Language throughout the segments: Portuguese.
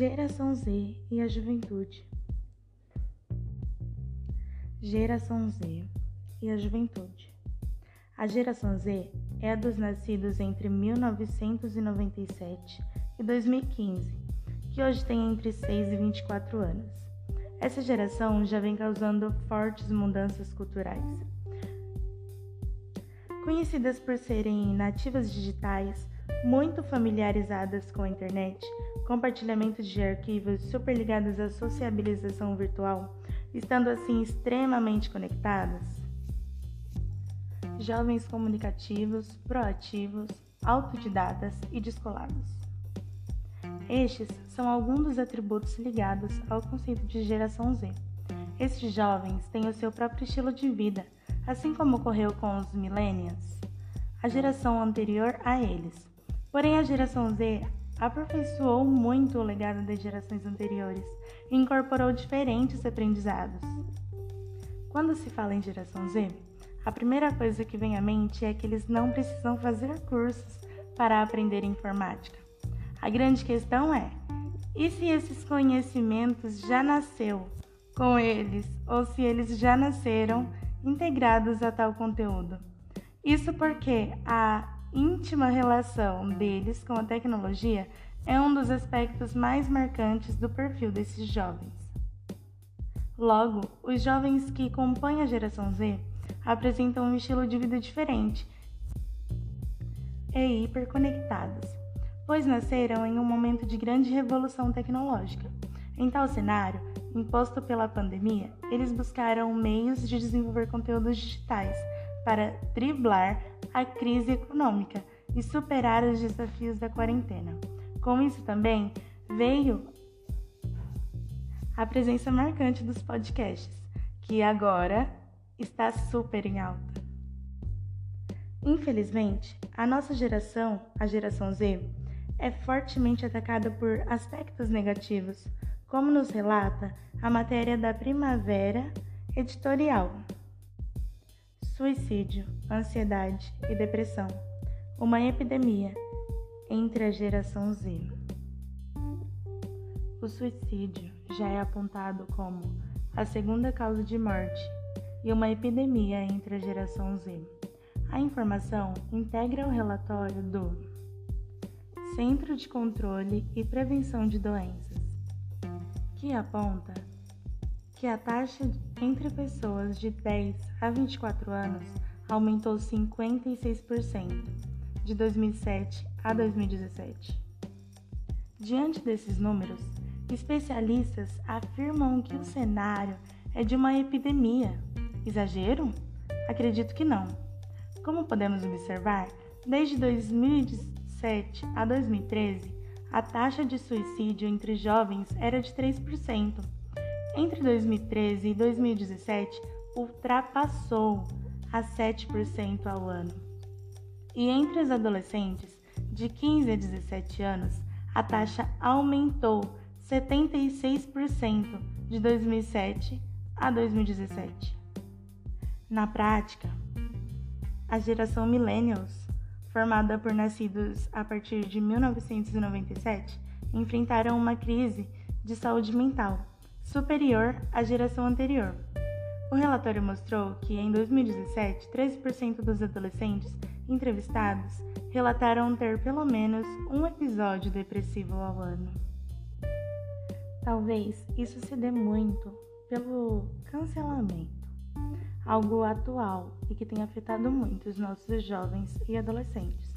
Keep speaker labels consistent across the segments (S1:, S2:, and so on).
S1: Geração Z e a juventude. Geração Z e a juventude. A geração Z é a dos nascidos entre 1997 e 2015, que hoje tem entre 6 e 24 anos. Essa geração já vem causando fortes mudanças culturais. Conhecidas por serem nativas digitais, muito familiarizadas com a internet, compartilhamento de arquivos super ligados à sociabilização virtual, estando assim extremamente conectadas. Jovens comunicativos, proativos, autodidatas e descolados. Estes são alguns dos atributos ligados ao conceito de geração Z. Esses jovens têm o seu próprio estilo de vida, assim como ocorreu com os millennials, a geração anterior a eles. Porém, a geração Z aperfeiçoou muito o legado das gerações anteriores e incorporou diferentes aprendizados. Quando se fala em geração Z, a primeira coisa que vem à mente é que eles não precisam fazer cursos para aprender informática. A grande questão é: e se esses conhecimentos já nasceu com eles ou se eles já nasceram integrados a tal conteúdo? Isso porque a íntima relação deles com a tecnologia é um dos aspectos mais marcantes do perfil desses jovens. Logo, os jovens que compõem a geração Z apresentam um estilo de vida diferente e hiperconectados, pois nasceram em um momento de grande revolução tecnológica. Em tal cenário, imposto pela pandemia, eles buscaram meios de desenvolver conteúdos digitais para driblar a crise econômica e superar os desafios da quarentena. Com isso também veio a presença marcante dos podcasts, que agora está super em alta. Infelizmente, a nossa geração, a geração Z, é fortemente atacada por aspectos negativos, como nos relata a matéria da Primavera Editorial. Suicídio, ansiedade e depressão. Uma epidemia entre a geração Z. O suicídio já é apontado como a segunda causa de morte e uma epidemia entre a geração Z. A informação integra o relatório do Centro de Controle e Prevenção de Doenças, que aponta que a taxa entre pessoas de 10 a 24 anos aumentou 56% de 2007 a 2017. Diante desses números, especialistas afirmam que o cenário é de uma epidemia. Exagero? Acredito que não. Como podemos observar, desde 2007 a 2013, a taxa de suicídio entre jovens era de 3%. Entre 2013 e 2017, ultrapassou a 7% ao ano. E entre os adolescentes de 15 a 17 anos, a taxa aumentou 76% de 2007 a 2017. Na prática, a geração Millennials, formada por nascidos a partir de 1997, enfrentaram uma crise de saúde mental superior à geração anterior. O relatório mostrou que, em 2017, 13% dos adolescentes entrevistados relataram ter pelo menos um episódio depressivo ao ano. Talvez isso se dê muito pelo cancelamento, algo atual e que tem afetado muito os nossos jovens e adolescentes.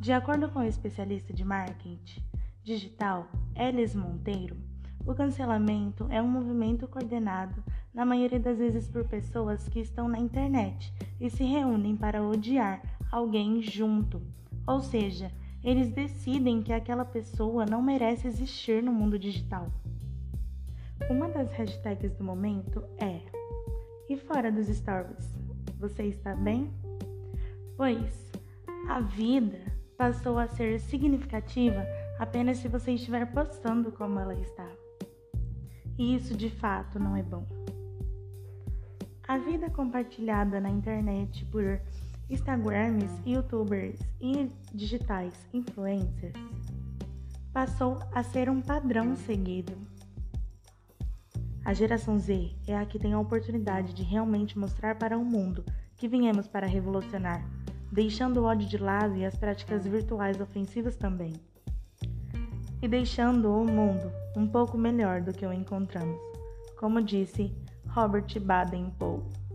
S1: De acordo com o especialista de marketing digital Elis Monteiro, o cancelamento é um movimento coordenado, na maioria das vezes, por pessoas que estão na internet e se reúnem para odiar alguém junto. Ou seja, eles decidem que aquela pessoa não merece existir no mundo digital. Uma das hashtags do momento é: E fora dos stories, você está bem? Pois a vida passou a ser significativa apenas se você estiver postando como ela está. E isso de fato não é bom. A vida compartilhada na internet por Instagrams, youtubers e digitais influencers passou a ser um padrão seguido. A geração Z é a que tem a oportunidade de realmente mostrar para o mundo que viemos para revolucionar, deixando o ódio de lado e as práticas virtuais ofensivas também. E deixando o mundo um pouco melhor do que o encontramos, como disse Robert Baden-Powell.